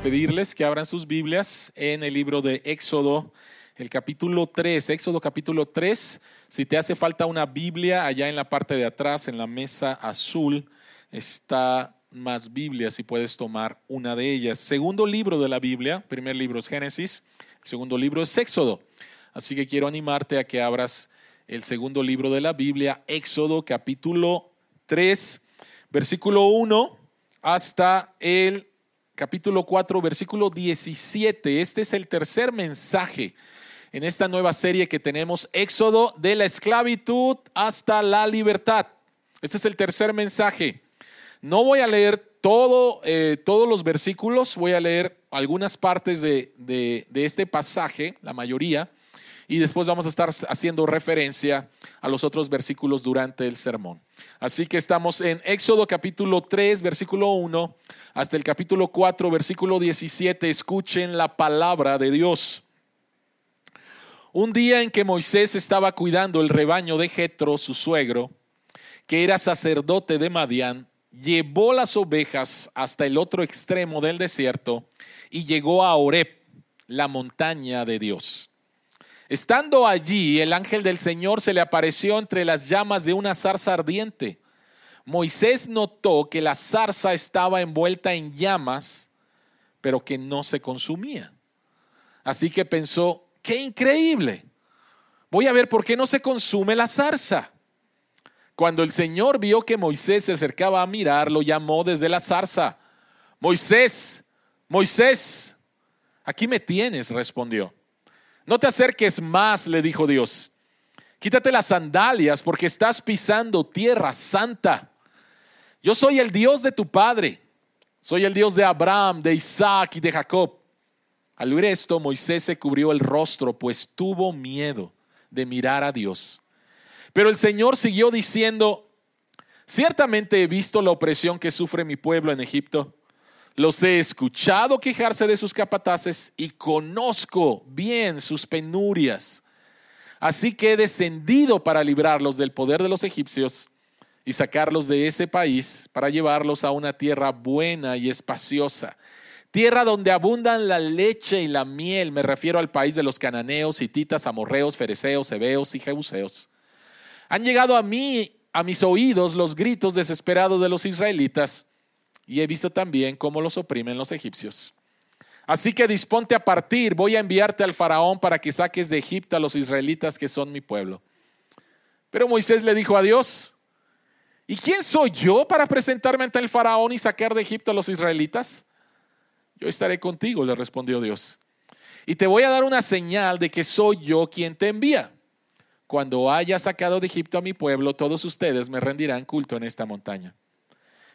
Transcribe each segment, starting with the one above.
pedirles que abran sus Biblias en el libro de Éxodo, el capítulo 3, Éxodo capítulo 3. Si te hace falta una Biblia, allá en la parte de atrás, en la mesa azul, está más Biblias y puedes tomar una de ellas. Segundo libro de la Biblia, primer libro es Génesis, segundo libro es Éxodo. Así que quiero animarte a que abras el segundo libro de la Biblia, Éxodo capítulo 3, versículo 1 hasta el capítulo 4, versículo 17. Este es el tercer mensaje en esta nueva serie que tenemos, Éxodo de la esclavitud hasta la libertad. Este es el tercer mensaje. No voy a leer todo, eh, todos los versículos, voy a leer algunas partes de, de este pasaje, la mayoría, y después vamos a estar haciendo referencia a los otros versículos durante el sermón. Así que estamos en Éxodo capítulo 3, versículo 1, hasta el capítulo 4, versículo 17. Escuchen la palabra de Dios. Un día en que Moisés estaba cuidando el rebaño de Jetro, su suegro, que era sacerdote de Madián, llevó las ovejas hasta el otro extremo del desierto y llegó a Oreb, la montaña de Dios. Estando allí, el ángel del Señor se le apareció entre las llamas de una zarza ardiente. Moisés notó que la zarza estaba envuelta en llamas, pero que no se consumía. Así que pensó, qué increíble. Voy a ver por qué no se consume la zarza. Cuando el Señor vio que Moisés se acercaba a mirar, lo llamó desde la zarza. Moisés, Moisés, aquí me tienes, respondió. No te acerques más, le dijo Dios. Quítate las sandalias porque estás pisando tierra santa. Yo soy el Dios de tu padre. Soy el Dios de Abraham, de Isaac y de Jacob. Al oír esto, Moisés se cubrió el rostro, pues tuvo miedo de mirar a Dios. Pero el Señor siguió diciendo, ciertamente he visto la opresión que sufre mi pueblo en Egipto los he escuchado quejarse de sus capataces y conozco bien sus penurias. Así que he descendido para librarlos del poder de los egipcios y sacarlos de ese país para llevarlos a una tierra buena y espaciosa. Tierra donde abundan la leche y la miel, me refiero al país de los cananeos, hititas, amorreos, fereceos, heveos y jebuseos. Han llegado a mí, a mis oídos, los gritos desesperados de los israelitas y he visto también cómo los oprimen los egipcios. Así que disponte a partir, voy a enviarte al faraón para que saques de Egipto a los israelitas que son mi pueblo. Pero Moisés le dijo a Dios, ¿y quién soy yo para presentarme ante el faraón y sacar de Egipto a los israelitas? Yo estaré contigo, le respondió Dios. Y te voy a dar una señal de que soy yo quien te envía. Cuando haya sacado de Egipto a mi pueblo, todos ustedes me rendirán culto en esta montaña.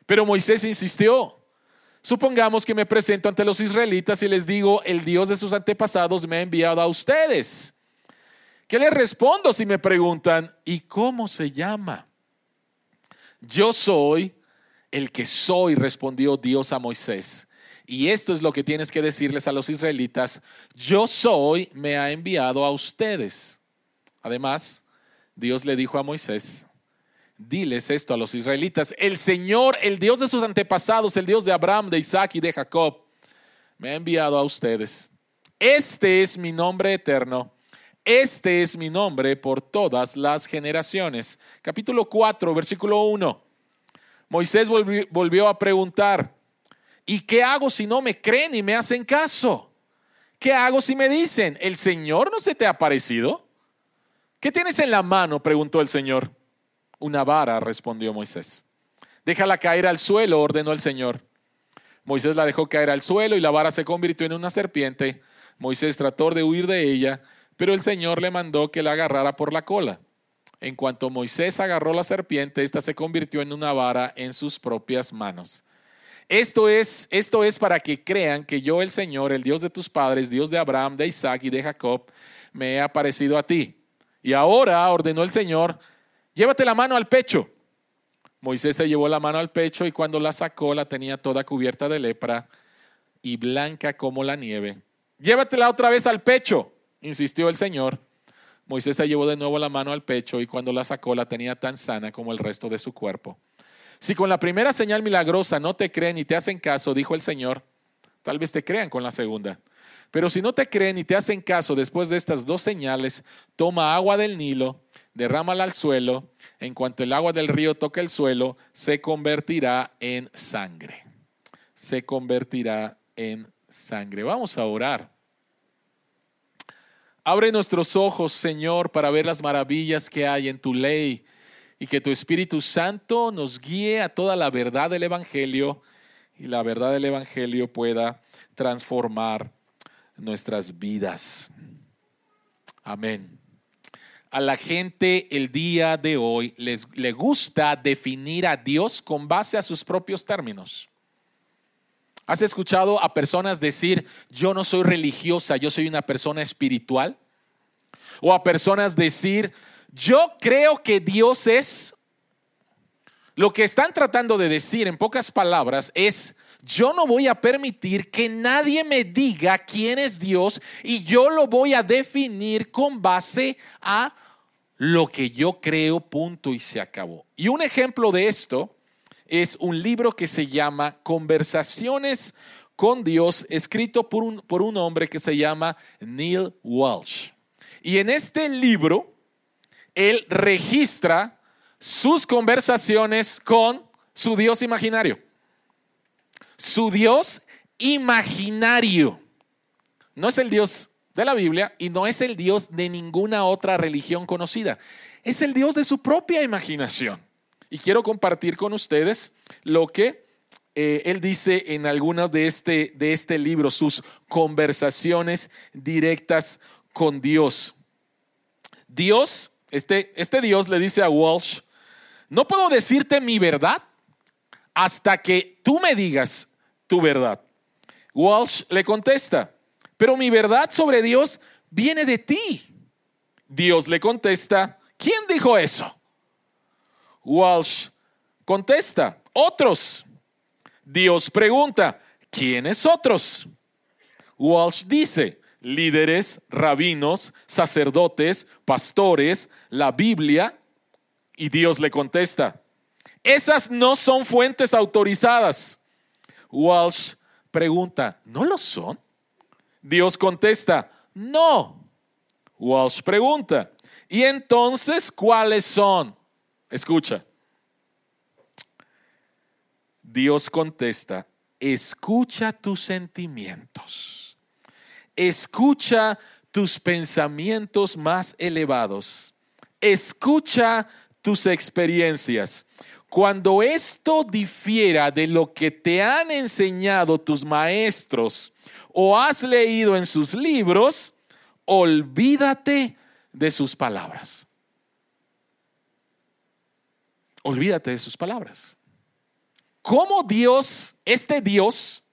Pero Moisés insistió. Supongamos que me presento ante los israelitas y les digo, el Dios de sus antepasados me ha enviado a ustedes. ¿Qué les respondo si me preguntan, ¿y cómo se llama? Yo soy el que soy, respondió Dios a Moisés. Y esto es lo que tienes que decirles a los israelitas, yo soy, me ha enviado a ustedes. Además, Dios le dijo a Moisés, Diles esto a los israelitas. El Señor, el Dios de sus antepasados, el Dios de Abraham, de Isaac y de Jacob, me ha enviado a ustedes. Este es mi nombre eterno. Este es mi nombre por todas las generaciones. Capítulo 4, versículo 1. Moisés volvió a preguntar, ¿y qué hago si no me creen y me hacen caso? ¿Qué hago si me dicen, el Señor no se te ha parecido? ¿Qué tienes en la mano? preguntó el Señor. Una vara, respondió Moisés. Déjala caer al suelo, ordenó el Señor. Moisés la dejó caer al suelo y la vara se convirtió en una serpiente. Moisés trató de huir de ella, pero el Señor le mandó que la agarrara por la cola. En cuanto Moisés agarró la serpiente, ésta se convirtió en una vara en sus propias manos. Esto es, esto es para que crean que yo, el Señor, el Dios de tus padres, Dios de Abraham, de Isaac y de Jacob, me he aparecido a ti. Y ahora ordenó el Señor, llévate la mano al pecho. Moisés se llevó la mano al pecho y cuando la sacó la tenía toda cubierta de lepra y blanca como la nieve. Llévatela otra vez al pecho, insistió el Señor. Moisés se llevó de nuevo la mano al pecho y cuando la sacó la tenía tan sana como el resto de su cuerpo. Si con la primera señal milagrosa no te creen y te hacen caso, dijo el Señor, Tal vez te crean con la segunda. Pero si no te creen y te hacen caso después de estas dos señales, toma agua del Nilo, derrámala al suelo, en cuanto el agua del río toque el suelo, se convertirá en sangre. Se convertirá en sangre. Vamos a orar. Abre nuestros ojos, Señor, para ver las maravillas que hay en tu ley y que tu Espíritu Santo nos guíe a toda la verdad del Evangelio y la verdad del Evangelio pueda transformar nuestras vidas. Amén. A la gente el día de hoy les, le gusta definir a Dios con base a sus propios términos. ¿Has escuchado a personas decir, yo no soy religiosa, yo soy una persona espiritual? O a personas decir, yo creo que Dios es... Lo que están tratando de decir en pocas palabras es, yo no voy a permitir que nadie me diga quién es Dios y yo lo voy a definir con base a lo que yo creo, punto y se acabó. Y un ejemplo de esto es un libro que se llama Conversaciones con Dios, escrito por un, por un hombre que se llama Neil Walsh. Y en este libro, él registra sus conversaciones con su Dios imaginario su Dios imaginario. No es el Dios de la Biblia y no es el Dios de ninguna otra religión conocida. Es el Dios de su propia imaginación. Y quiero compartir con ustedes lo que eh, él dice en algunas de este, de este libro, sus conversaciones directas con Dios. Dios, este, este Dios le dice a Walsh, no puedo decirte mi verdad hasta que tú me digas tu verdad. Walsh le contesta, pero mi verdad sobre Dios viene de ti. Dios le contesta, ¿quién dijo eso? Walsh contesta, otros. Dios pregunta, ¿quiénes otros? Walsh dice, líderes, rabinos, sacerdotes, pastores, la Biblia. Y Dios le contesta, esas no son fuentes autorizadas. Walsh pregunta, ¿no lo son? Dios contesta, no. Walsh pregunta, ¿y entonces cuáles son? Escucha. Dios contesta, escucha tus sentimientos, escucha tus pensamientos más elevados, escucha tus experiencias cuando esto difiera de lo que te han enseñado tus maestros o has leído en sus libros, olvídate de sus palabras. Olvídate de sus palabras. ¿Cómo Dios, este Dios,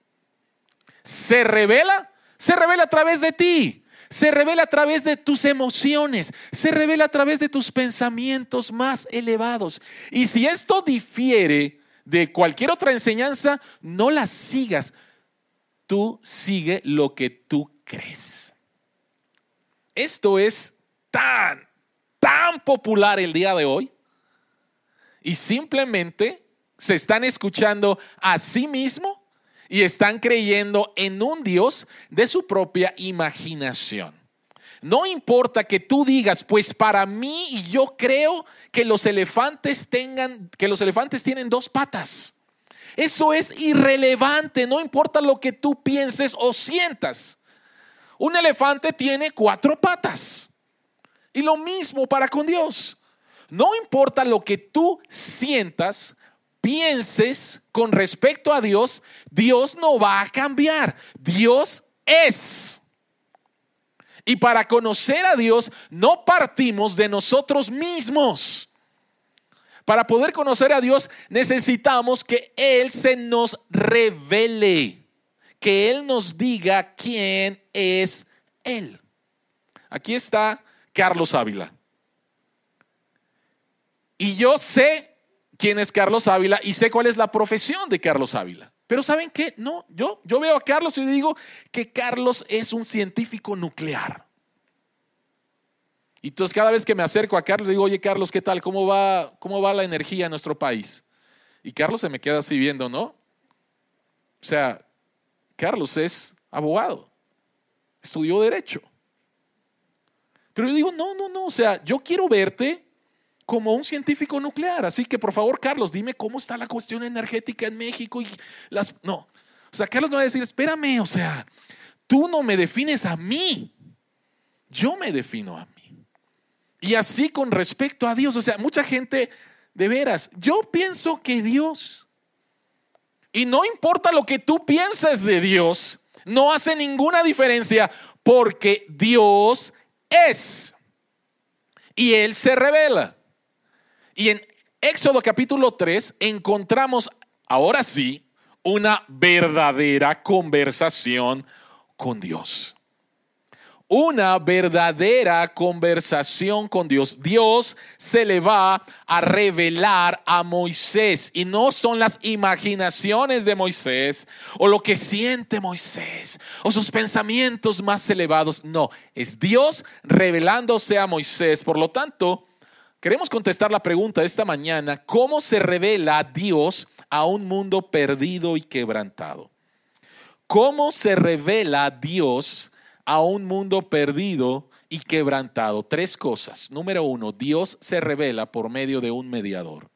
se revela? Se revela a través de ti se revela a través de tus emociones, se revela a través de tus pensamientos más elevados. Y si esto difiere de cualquier otra enseñanza, no la sigas. Tú sigue lo que tú crees. Esto es tan, tan popular el día de hoy y simplemente se están escuchando a sí mismo y están creyendo en un Dios de su propia imaginación. No importa que tú digas, pues para mí y yo creo que los elefantes tengan, que los elefantes tienen dos patas. Eso es irrelevante, no importa lo que tú pienses o sientas. Un elefante tiene cuatro patas. Y lo mismo para con Dios. No importa lo que tú sientas, pienses con respecto a Dios, Dios no va a cambiar. Dios es. Y para conocer a Dios no partimos de nosotros mismos. Para poder conocer a Dios necesitamos que Él se nos revele, que Él nos diga quién es Él. Aquí está Carlos Ávila. Y yo sé quién es Carlos Ávila y sé cuál es la profesión de Carlos Ávila. Pero ¿saben qué? No, yo, yo veo a Carlos y digo que Carlos es un científico nuclear. Y entonces cada vez que me acerco a Carlos digo, oye Carlos, ¿qué tal? ¿Cómo va, cómo va la energía en nuestro país? Y Carlos se me queda así viendo, ¿no? O sea, Carlos es abogado, estudió derecho. Pero yo digo, no, no, no, o sea, yo quiero verte como un científico nuclear. Así que por favor, Carlos, dime cómo está la cuestión energética en México y las... No, o sea, Carlos no va a decir, espérame, o sea, tú no me defines a mí, yo me defino a mí. Y así con respecto a Dios, o sea, mucha gente, de veras, yo pienso que Dios, y no importa lo que tú pienses de Dios, no hace ninguna diferencia porque Dios es. Y Él se revela. Y en Éxodo capítulo 3 encontramos, ahora sí, una verdadera conversación con Dios. Una verdadera conversación con Dios. Dios se le va a revelar a Moisés y no son las imaginaciones de Moisés o lo que siente Moisés o sus pensamientos más elevados. No, es Dios revelándose a Moisés. Por lo tanto, queremos contestar la pregunta esta mañana, ¿cómo se revela Dios a un mundo perdido y quebrantado. ¿Cómo se revela Dios a un mundo perdido y quebrantado? Tres cosas. Número uno, Dios se revela por medio de un mediador.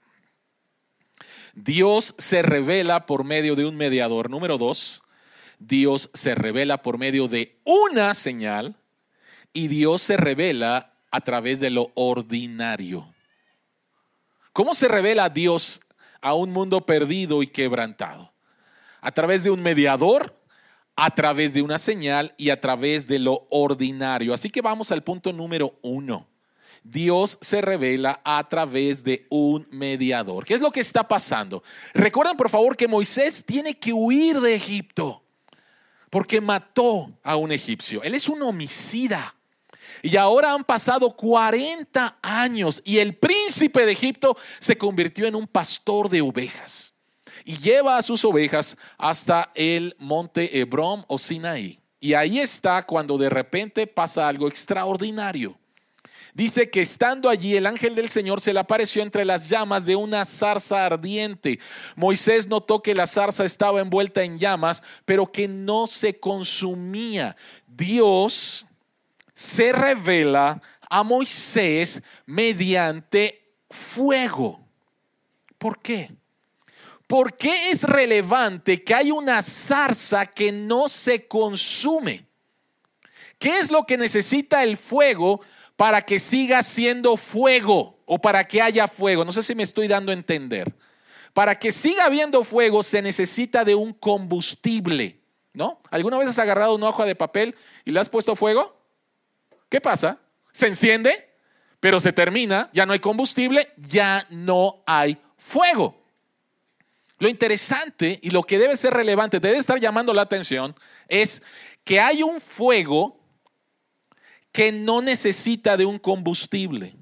Dios se revela por medio de un mediador. Número dos, Dios se revela por medio de una señal y Dios se revela a través de lo ordinario. ¿Cómo se revela Dios a un mundo perdido y quebrantado. A través de un mediador, a través de una señal y a través de lo ordinario. Así que vamos al punto número uno. Dios se revela a través de un mediador. ¿Qué es lo que está pasando? Recuerden por favor que Moisés tiene que huir de Egipto porque mató a un egipcio. Él es un homicida. Y ahora han pasado 40 años y el príncipe de Egipto se convirtió en un pastor de ovejas y lleva a sus ovejas hasta el monte Hebrón o Sinaí. Y ahí está cuando de repente pasa algo extraordinario. Dice que estando allí el ángel del Señor se le apareció entre las llamas de una zarza ardiente. Moisés notó que la zarza estaba envuelta en llamas, pero que no se consumía. Dios se revela a Moisés mediante fuego. ¿Por qué? ¿Por qué es relevante que hay una zarza que no se consume? ¿Qué es lo que necesita el fuego para que siga siendo fuego o para que haya fuego? No sé si me estoy dando a entender. Para que siga habiendo fuego se necesita de un combustible, ¿no? ¿Alguna vez has agarrado una hoja de papel y le has puesto fuego? ¿Qué pasa? Se enciende, pero se termina, ya no hay combustible, ya no hay fuego. Lo interesante y lo que debe ser relevante, debe estar llamando la atención, es que hay un fuego que no necesita de un combustible.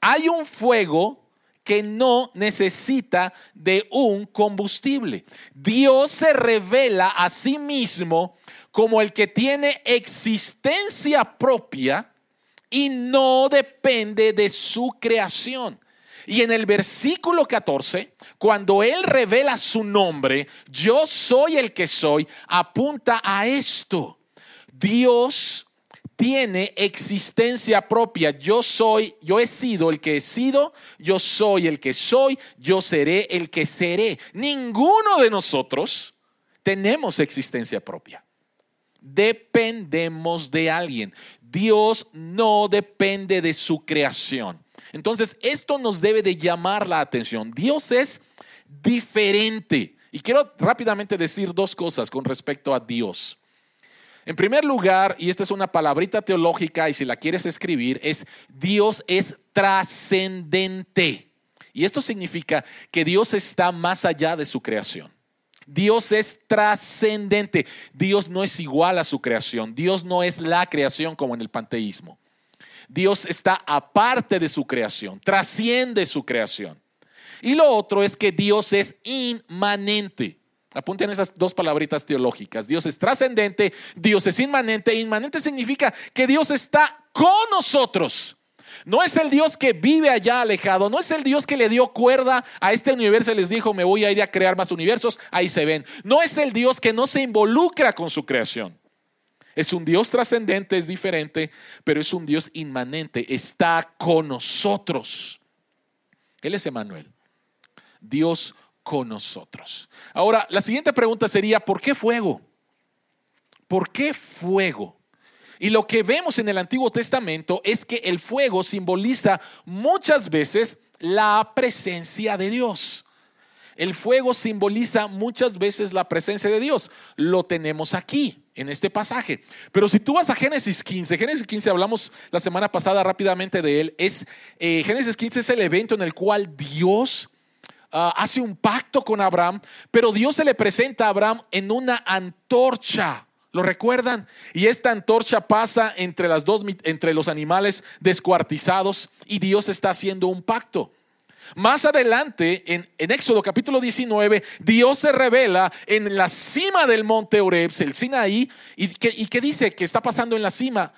Hay un fuego que no necesita de un combustible. Dios se revela a sí mismo como el que tiene existencia propia y no depende de su creación. Y en el versículo 14, cuando Él revela su nombre, yo soy el que soy, apunta a esto. Dios tiene existencia propia. Yo soy, yo he sido el que he sido, yo soy el que soy, yo seré el que seré. Ninguno de nosotros tenemos existencia propia dependemos de alguien. Dios no depende de su creación. Entonces, esto nos debe de llamar la atención. Dios es diferente. Y quiero rápidamente decir dos cosas con respecto a Dios. En primer lugar, y esta es una palabrita teológica y si la quieres escribir, es Dios es trascendente. Y esto significa que Dios está más allá de su creación. Dios es trascendente. Dios no es igual a su creación. Dios no es la creación como en el panteísmo. Dios está aparte de su creación, trasciende su creación. Y lo otro es que Dios es inmanente. Apunten esas dos palabritas teológicas. Dios es trascendente, Dios es inmanente. Inmanente significa que Dios está con nosotros. No es el Dios que vive allá alejado, no es el Dios que le dio cuerda a este universo y les dijo, me voy a ir a crear más universos, ahí se ven. No es el Dios que no se involucra con su creación. Es un Dios trascendente, es diferente, pero es un Dios inmanente, está con nosotros. Él es Emanuel, Dios con nosotros. Ahora, la siguiente pregunta sería, ¿por qué fuego? ¿Por qué fuego? Y lo que vemos en el Antiguo Testamento es que el fuego simboliza muchas veces la presencia de Dios. El fuego simboliza muchas veces la presencia de Dios. Lo tenemos aquí, en este pasaje. Pero si tú vas a Génesis 15, Génesis 15 hablamos la semana pasada rápidamente de él, es, eh, Génesis 15 es el evento en el cual Dios ah, hace un pacto con Abraham, pero Dios se le presenta a Abraham en una antorcha ¿Lo recuerdan? Y esta antorcha pasa entre, las dos, entre los animales descuartizados y Dios está haciendo un pacto. Más adelante, en, Éxodo capítulo 19, Dios se revela en la cima del monte Oreb, el Sinaí, y que, y que dice que está pasando en la cima.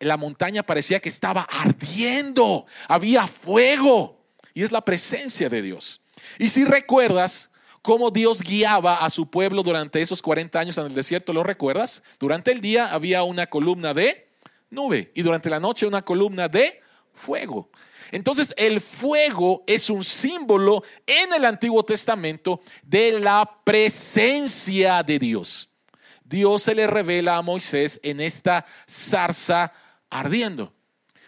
La montaña parecía que estaba ardiendo, había fuego, y es la presencia de Dios. Y si recuerdas, cómo Dios guiaba a su pueblo durante esos 40 años en el desierto, ¿lo recuerdas? Durante el día había una columna de nube y durante la noche una columna de fuego. Entonces el fuego es un símbolo en el Antiguo Testamento de la presencia de Dios. Dios se le revela a Moisés en esta zarza ardiendo.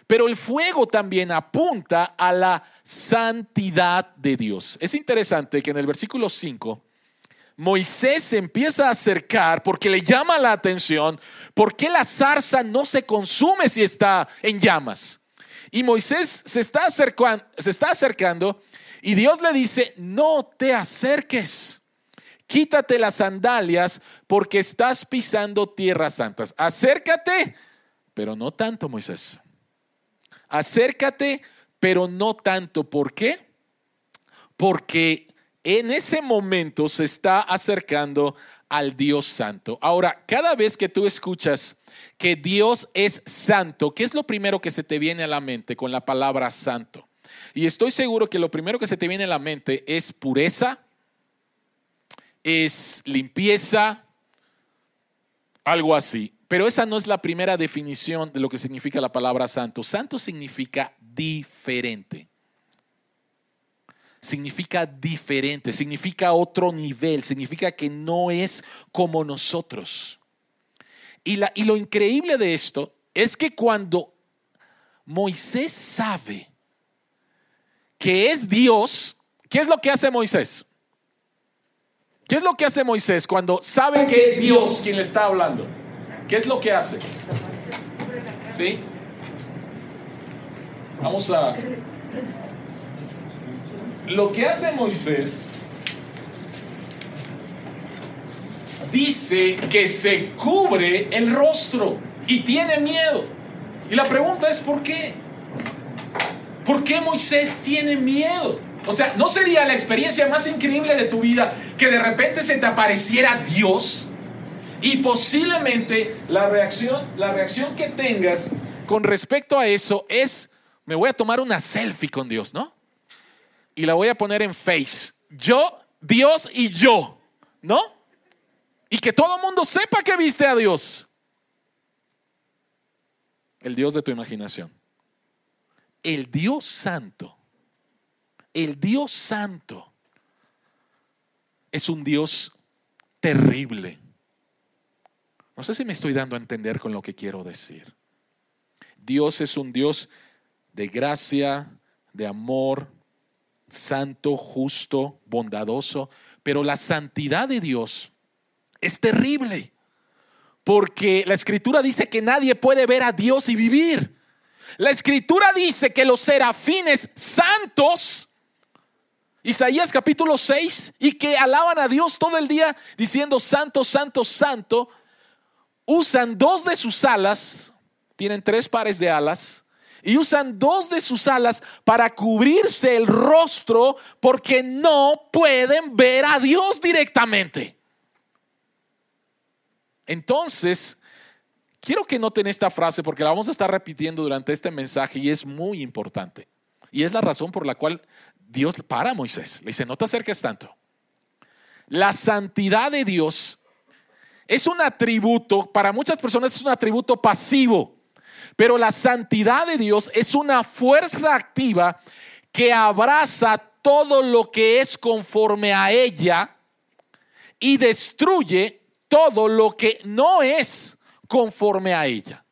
Pero el fuego también apunta a la santidad de Dios. Es interesante que en el versículo 5, Moisés se empieza a acercar porque le llama la atención por qué la zarza no se consume si está en llamas. Y Moisés se está, acercando, se está acercando y Dios le dice, no te acerques, quítate las sandalias porque estás pisando tierras santas. Acércate, pero no tanto, Moisés. Acércate, pero no tanto. ¿Por qué? Porque en ese momento se está acercando al Dios Santo. Ahora, cada vez que tú escuchas que Dios es santo, ¿qué es lo primero que se te viene a la mente con la palabra santo? Y estoy seguro que lo primero que se te viene a la mente es pureza, es limpieza, algo así. Pero esa no es la primera definición de lo que significa la palabra santo. Santo significa diferente. Significa diferente, significa otro nivel, significa que no es como nosotros. Y, la, y lo increíble de esto es que cuando Moisés sabe que es Dios, ¿qué es lo que hace Moisés? ¿Qué es lo que hace Moisés cuando sabe que es Dios quien le está hablando? ¿Qué es lo que hace? ¿Sí? Vamos a... Lo que hace Moisés dice que se cubre el rostro y tiene miedo. Y la pregunta es, ¿por qué? ¿Por qué Moisés tiene miedo? O sea, ¿no sería la experiencia más increíble de tu vida que de repente se te apareciera Dios? Y posiblemente la reacción, la reacción que tengas con respecto a eso es, me voy a tomar una selfie con Dios, ¿no? Y la voy a poner en Face. Yo, Dios y yo, ¿no? Y que todo mundo sepa que viste a Dios. El Dios de tu imaginación. El Dios santo. El Dios santo es un Dios terrible no sé si me estoy dando a entender con lo que quiero decir. Dios es un Dios de gracia, de amor, santo, justo, bondadoso, pero la santidad de Dios es terrible, porque la escritura dice que nadie puede ver a Dios y vivir. La escritura dice que los serafines santos, Isaías capítulo 6, y que alaban a Dios todo el día diciendo santo, santo, santo, usan dos de sus alas, tienen tres pares de alas, y usan dos de sus alas para cubrirse el rostro porque no pueden ver a Dios directamente. Entonces, Quiero que noten esta frase porque la vamos a estar repitiendo durante este mensaje y es muy importante. Y es la razón por la cual Dios para Moisés. Le dice, no te acerques tanto. La santidad de Dios es un atributo, para muchas personas es un atributo pasivo, pero la santidad de Dios es una fuerza activa que abraza todo lo que es conforme a ella y destruye todo lo que no es conforme a ella.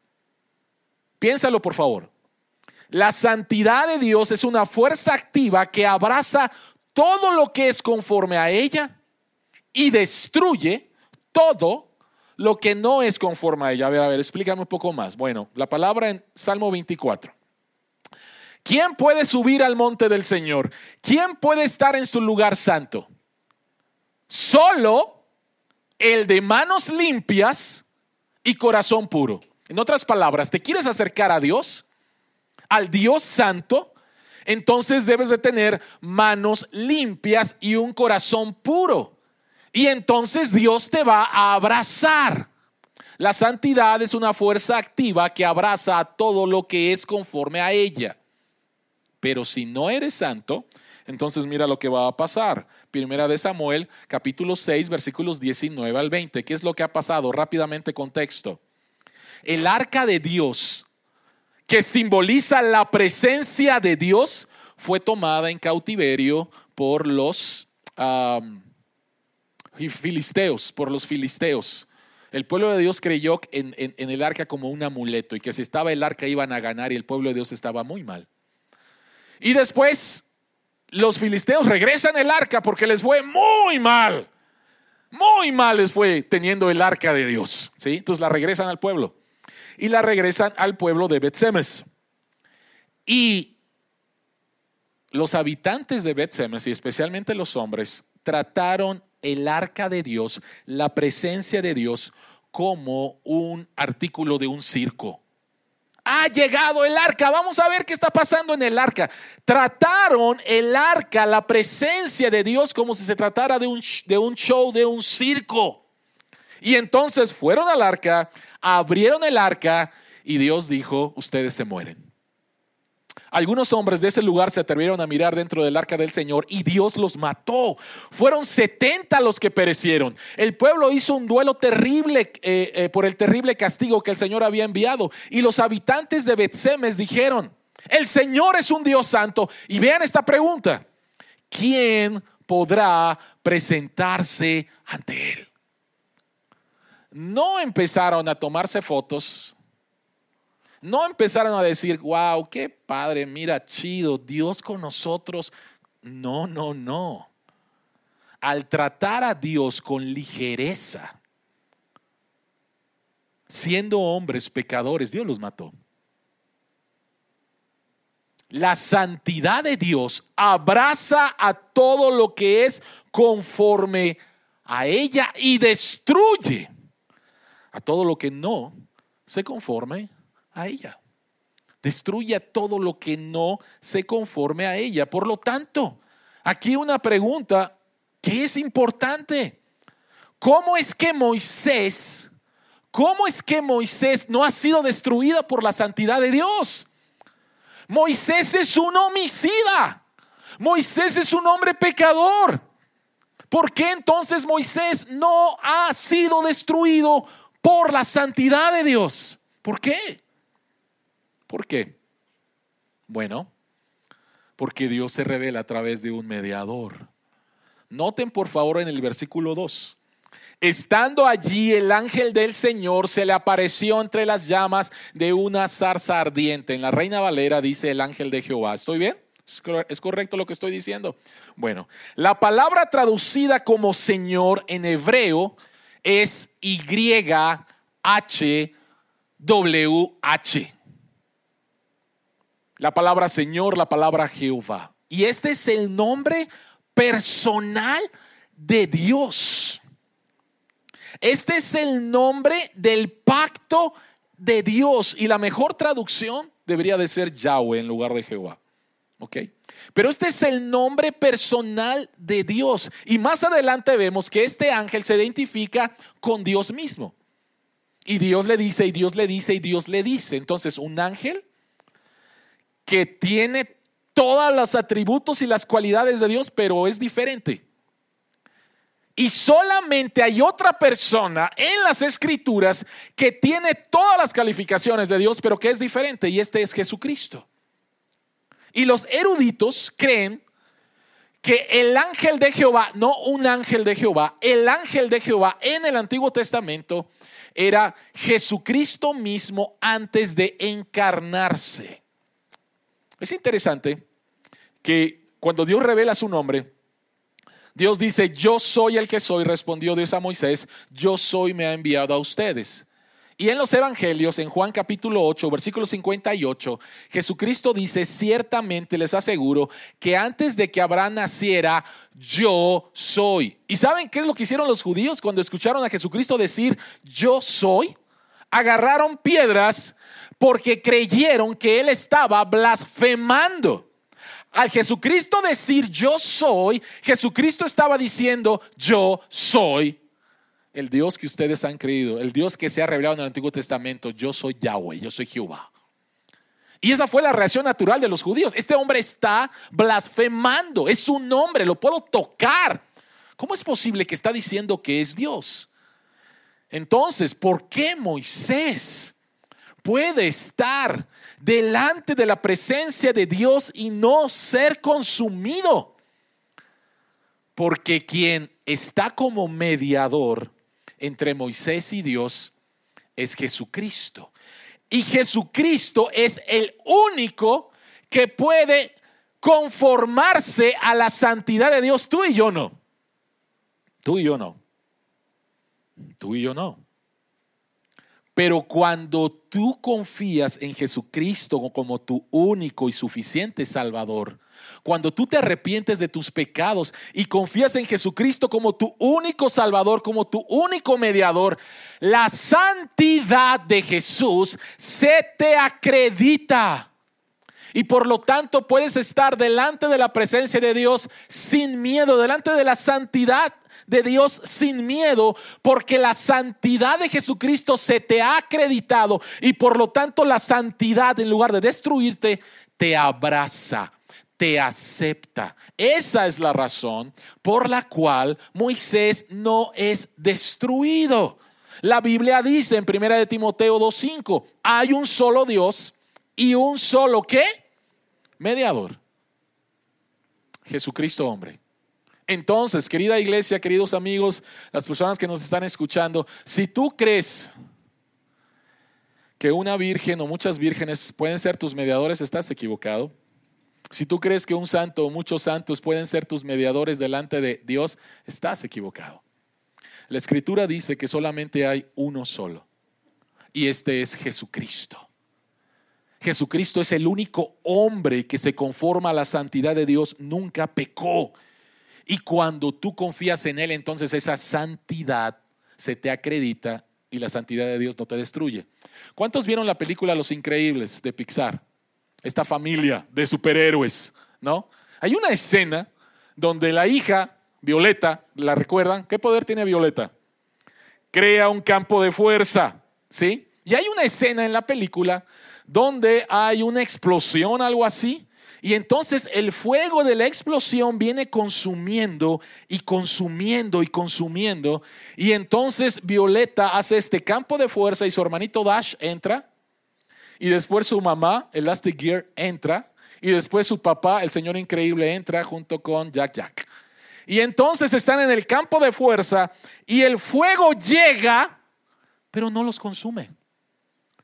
Piénsalo por favor. La santidad de Dios es una fuerza activa que abraza todo lo que es conforme a ella y destruye todo lo que no es conforme a ella. A ver, a ver, explícame un poco más. Bueno, la palabra en Salmo 24. ¿Quién puede subir al monte del Señor? ¿Quién puede estar en su lugar santo? Solo el de manos limpias y corazón puro. En otras palabras, ¿te quieres acercar a Dios? Al Dios santo, entonces debes de tener manos limpias y un corazón puro. Y entonces Dios te va a abrazar. La santidad es una fuerza activa que abraza a todo lo que es conforme a ella. Pero si no eres santo, entonces mira lo que va a pasar. Primera de Samuel, capítulo 6, versículos 19 al 20. ¿Qué es lo que ha pasado? Rápidamente contexto. El arca de Dios, que simboliza la presencia de Dios, fue tomada en cautiverio por los filisteos, por los filisteos. El pueblo de Dios creyó en, en el arca como un amuleto y que si estaba el arca iban a ganar y el pueblo de Dios estaba muy mal. Y después los filisteos regresan el arca porque les fue muy mal. Muy mal les fue teniendo el arca de Dios. ¿sí? Entonces la regresan al pueblo. Y la regresan al pueblo de Bet-Semes. Y los habitantes de Bet-Semes, y especialmente los hombres, trataron el arca de Dios, la presencia de Dios, como un artículo de un circo ha llegado el arca, vamos a ver qué está pasando en el arca. Trataron el arca, la presencia de Dios, como si se tratara de un, de un show, de un circo. Y entonces fueron al arca, abrieron el arca y Dios dijo, ustedes se mueren. Algunos hombres de ese lugar se atrevieron a mirar dentro del arca del Señor y Dios los mató. Fueron 70 los que perecieron. El pueblo hizo un duelo terrible eh, eh, por el terrible castigo que el Señor había enviado. Y los habitantes de Betsemes dijeron, el Señor es un Dios santo. Y vean esta pregunta, ¿quién podrá presentarse ante Él? No empezaron a tomarse fotos no empezaron a decir, wow, qué padre, mira, chido, Dios con nosotros. No, no, no. Al tratar a Dios con ligereza, siendo hombres pecadores, Dios los mató. La santidad de Dios abraza a todo lo que es conforme a ella y destruye a todo lo que no se conforme a ella. Destruye todo lo que no se conforme a ella. Por lo tanto, aquí una pregunta que es importante. ¿Cómo es que Moisés, cómo es que Moisés no ha sido destruida por la santidad de Dios? Moisés es un homicida. Moisés es un hombre pecador. ¿Por qué entonces Moisés no ha sido destruido por la santidad de Dios? ¿Por qué? ¿Por qué? Bueno, porque Dios se revela a través de un mediador. Noten por favor en el versículo 2. Estando allí el ángel del Señor se le apareció entre las llamas de una zarza ardiente. En la Reina Valera dice el ángel de Jehová. ¿Estoy bien? ¿Es correcto lo que estoy diciendo? Bueno, la palabra traducida como Señor en hebreo es YHWH. La palabra Señor, la palabra Jehová. Y este es el nombre personal de Dios. Este es el nombre del pacto de Dios. Y la mejor traducción debería de ser Yahweh en lugar de Jehová. ¿Ok? Pero este es el nombre personal de Dios. Y más adelante vemos que este ángel se identifica con Dios mismo. Y Dios le dice, y Dios le dice, y Dios le dice. Entonces, un ángel que tiene todos los atributos y las cualidades de Dios, pero es diferente. Y solamente hay otra persona en las escrituras que tiene todas las calificaciones de Dios, pero que es diferente, y este es Jesucristo. Y los eruditos creen que el ángel de Jehová, no un ángel de Jehová, el ángel de Jehová en el Antiguo Testamento era Jesucristo mismo antes de encarnarse. Es interesante que cuando Dios revela su nombre, Dios dice, yo soy el que soy, respondió Dios a Moisés, yo soy, me ha enviado a ustedes. Y en los evangelios, en Juan capítulo 8, versículo 58, Jesucristo dice, ciertamente les aseguro que antes de que Abraham naciera, yo soy. ¿Y saben qué es lo que hicieron los judíos cuando escucharon a Jesucristo decir, yo soy? Agarraron piedras porque creyeron que él estaba blasfemando. Al Jesucristo decir yo soy, Jesucristo estaba diciendo yo soy el Dios que ustedes han creído, el Dios que se ha revelado en el Antiguo Testamento, yo soy Yahweh, yo soy Jehová. Y esa fue la reacción natural de los judíos. Este hombre está blasfemando, es su nombre, lo puedo tocar. ¿Cómo es posible que está diciendo que es Dios? Entonces, ¿por qué Moisés puede estar delante de la presencia de Dios y no ser consumido? Porque quien está como mediador entre Moisés y Dios es Jesucristo. Y Jesucristo es el único que puede conformarse a la santidad de Dios. Tú y yo no. Tú y yo no. Tú y yo no. Pero cuando tú confías en Jesucristo como tu único y suficiente Salvador, cuando tú te arrepientes de tus pecados y confías en Jesucristo como tu único Salvador, como tu único mediador, la santidad de Jesús se te acredita. Y por lo tanto puedes estar delante de la presencia de Dios sin miedo, delante de la santidad de Dios sin miedo, porque la santidad de Jesucristo se te ha acreditado y por lo tanto la santidad en lugar de destruirte, te abraza te acepta. Esa es la razón por la cual Moisés no es destruido. La Biblia dice en 1 de Timoteo 2:5, hay un solo Dios y un solo qué? Mediador. Jesucristo hombre. Entonces, querida iglesia, queridos amigos, las personas que nos están escuchando, si tú crees que una virgen o muchas vírgenes pueden ser tus mediadores, estás equivocado. Si tú crees que un santo o muchos santos pueden ser tus mediadores delante de Dios, estás equivocado. La escritura dice que solamente hay uno solo, y este es Jesucristo. Jesucristo es el único hombre que se conforma a la santidad de Dios, nunca pecó. Y cuando tú confías en Él, entonces esa santidad se te acredita y la santidad de Dios no te destruye. ¿Cuántos vieron la película Los Increíbles de Pixar? esta familia de superhéroes, ¿no? Hay una escena donde la hija, Violeta, ¿la recuerdan? ¿Qué poder tiene Violeta? Crea un campo de fuerza, ¿sí? Y hay una escena en la película donde hay una explosión, algo así, y entonces el fuego de la explosión viene consumiendo y consumiendo y consumiendo. Y entonces Violeta hace este campo de fuerza y su hermanito Dash entra y después su mamá, Elastic Gear, entra. Y después su papá, el Señor Increíble, entra junto con Jack Jack. Y entonces están en el campo de fuerza y el fuego llega, pero no los consume,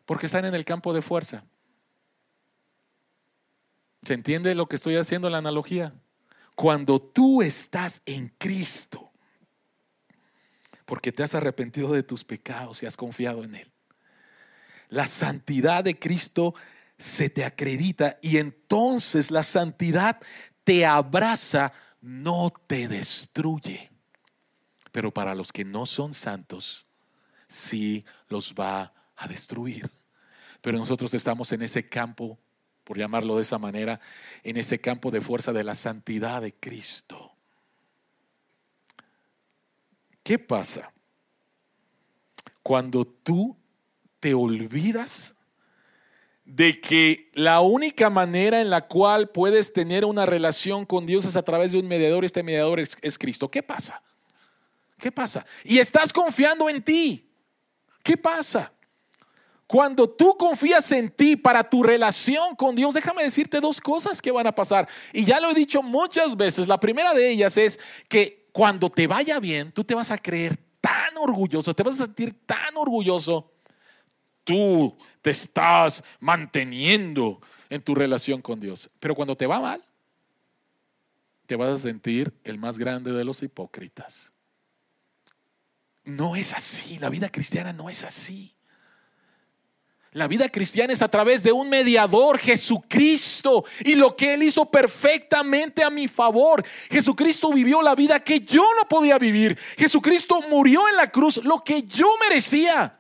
porque están en el campo de fuerza. ¿Se entiende lo que estoy haciendo la analogía? Cuando tú estás en Cristo, porque te has arrepentido de tus pecados y has confiado en Él la santidad de Cristo se te acredita y entonces la santidad te abraza, no te destruye. Pero para los que no son santos, sí los va a destruir. Pero nosotros estamos en ese campo, por llamarlo de esa manera, en ese campo de fuerza de la santidad de Cristo. ¿Qué pasa? Cuando tú te olvidas de que la única manera en la cual puedes tener una relación con Dios es a través de un mediador, este mediador es, Cristo. ¿Qué pasa? ¿Qué pasa? Y estás confiando en ti. ¿Qué pasa? Cuando tú confías en ti para tu relación con Dios, déjame decirte dos cosas que van a pasar. Y ya lo he dicho muchas veces. La primera de ellas es que cuando te vaya bien, tú te vas a creer tan orgulloso, te vas a sentir tan orgulloso. Tú te estás manteniendo en tu relación con Dios. Pero cuando te va mal, te vas a sentir el más grande de los hipócritas. No es así, la vida cristiana no es así. La vida cristiana es a través de un mediador, Jesucristo, y lo que Él hizo perfectamente a mi favor. Jesucristo vivió la vida que yo no podía vivir. Jesucristo murió en la cruz lo que yo merecía.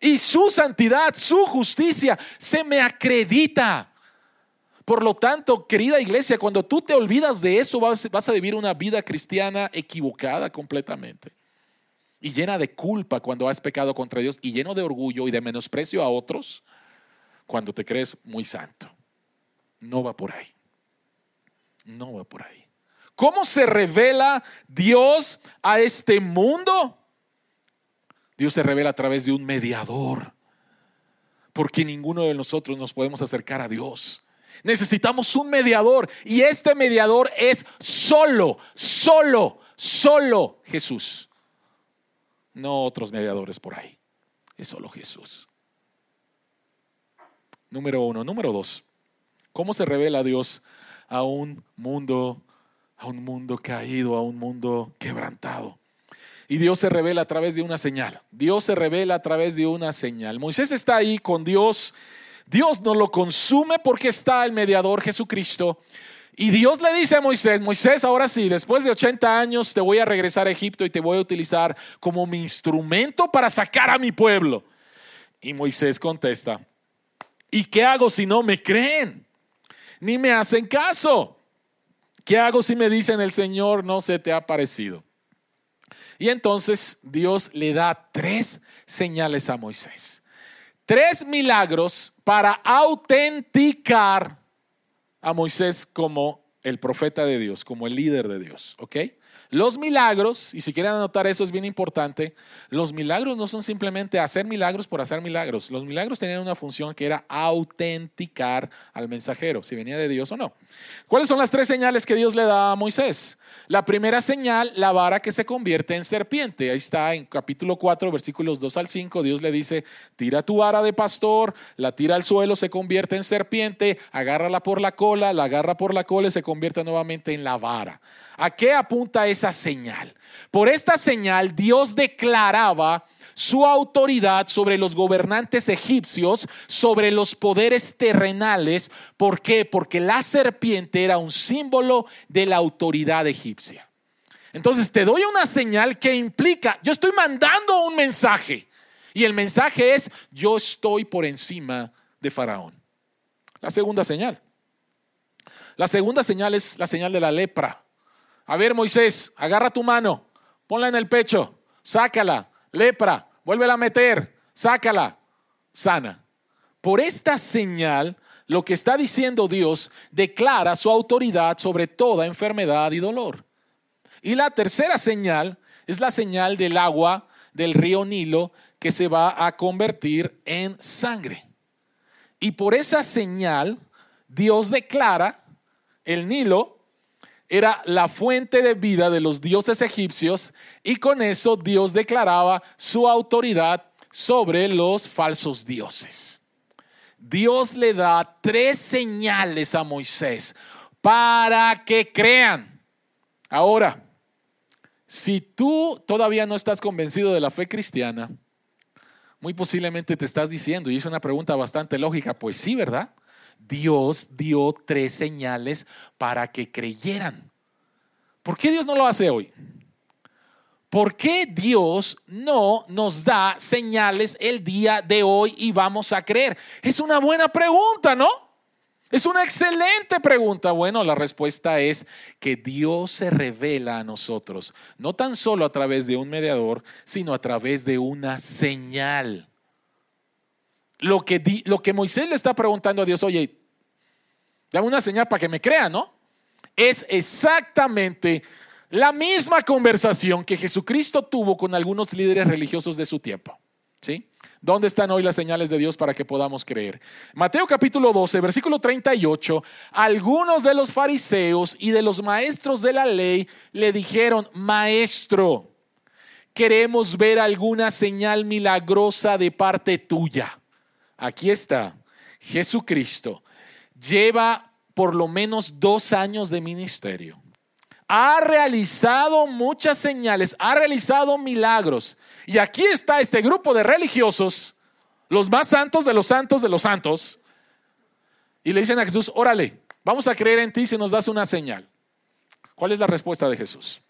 Y su santidad, su justicia se me acredita. Por lo tanto, querida iglesia, cuando tú te olvidas de eso, vas, a vivir una vida cristiana equivocada completamente y llena de culpa cuando has pecado contra Dios y lleno de orgullo y de menosprecio a otros cuando te crees muy santo. No va por ahí. No va por ahí. ¿Cómo se revela Dios a este mundo? Dios se revela a través de un mediador, porque ninguno de nosotros nos podemos acercar a Dios. Necesitamos un mediador y este mediador es solo, solo, solo Jesús no otros mediadores por ahí. Es solo Jesús. Número uno. Número dos. ¿Cómo se revela Dios a un mundo, a un mundo caído, a un mundo quebrantado? Y Dios se revela a través de una señal. Dios se revela a través de una señal. Moisés está ahí con Dios. Dios no lo consume porque está el mediador Jesucristo. Y Dios le dice a Moisés, Moisés, ahora sí, después de 80 años te voy a regresar a Egipto y te voy a utilizar como mi instrumento para sacar a mi pueblo. Y Moisés contesta, ¿y qué hago si no me creen? Ni me hacen caso. ¿Qué hago si me dicen el Señor no se te ha parecido? Y entonces Dios le da tres señales a Moisés. Tres milagros para autenticar a Moisés como el profeta de Dios, como el líder de Dios, ¿ok? Los milagros, y si quieren anotar eso es bien importante, los milagros no son simplemente hacer milagros por hacer milagros. Los milagros tenían una función que era autenticar al mensajero, si venía de Dios o no. ¿Cuáles son las tres señales que Dios le da a Moisés? La primera señal, la vara que se convierte en serpiente. Ahí está en capítulo 4, versículos 2 al 5. Dios le dice, tira tu vara de pastor, la tira al suelo, se convierte en serpiente, agárrala por la cola, la agarra por la cola y se convierte nuevamente en la vara. ¿A qué apunta esa señal? Por esta señal Dios declaraba su autoridad sobre los gobernantes egipcios, sobre los poderes terrenales. ¿Por qué? Porque la serpiente era un símbolo de la autoridad egipcia. Entonces te doy una señal que implica, yo estoy mandando un mensaje. Y el mensaje es, yo estoy por encima de Faraón. La segunda señal. La segunda señal es la señal de la lepra. A ver, Moisés, agarra tu mano, ponla en el pecho, sácala, lepra, vuélvela a meter, sácala, sana. Por esta señal, lo que está diciendo Dios declara su autoridad sobre toda enfermedad y dolor. Y la tercera señal es la señal del agua del río Nilo que se va a convertir en sangre. Y por esa señal, Dios declara el Nilo era la fuente de vida de los dioses egipcios y con eso Dios declaraba su autoridad sobre los falsos dioses. Dios le da tres señales a Moisés para que crean. Ahora, si tú todavía no estás convencido de la fe cristiana, muy posiblemente te estás diciendo, y es una pregunta bastante lógica, pues sí, ¿verdad? Dios dio tres señales para que creyeran. ¿Por qué Dios no lo hace hoy? ¿Por qué Dios no nos da señales el día de hoy y vamos a creer? Es una buena pregunta, ¿no? Es una excelente pregunta. Bueno, la respuesta es que Dios se revela a nosotros, no tan solo a través de un mediador, sino a través de una señal. lo que, lo que Moisés le está preguntando a Dios, oye, dame una señal para que me crea, ¿no? Es exactamente la misma conversación que Jesucristo tuvo con algunos líderes religiosos de su tiempo. ¿Sí? ¿Dónde están hoy las señales de Dios para que podamos creer? Mateo capítulo 12, versículo 38, algunos de los fariseos y de los maestros de la ley le dijeron, maestro, queremos ver alguna señal milagrosa de parte tuya. Aquí está, Jesucristo lleva por lo menos dos años de ministerio. Ha realizado muchas señales, ha realizado milagros. Y aquí está este grupo de religiosos, los más santos de los santos de los santos, y le dicen a Jesús, órale, vamos a creer en ti si nos das una señal. ¿Cuál es la respuesta de Jesús?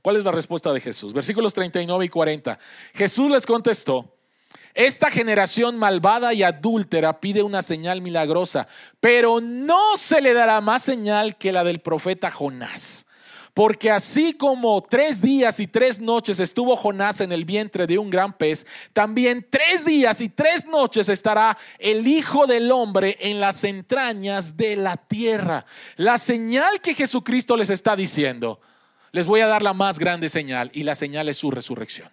¿Cuál es la respuesta de Jesús? Versículos 39 y 40. Jesús les contestó, esta generación malvada y adúltera pide una señal milagrosa, pero no se le dará más señal que la del profeta Jonás. Porque así como tres días y tres noches estuvo Jonás en el vientre de un gran pez, también tres días y tres noches estará el Hijo del Hombre en las entrañas de la tierra. La señal que Jesucristo les está diciendo, les voy a dar la más grande señal y la señal es su resurrección.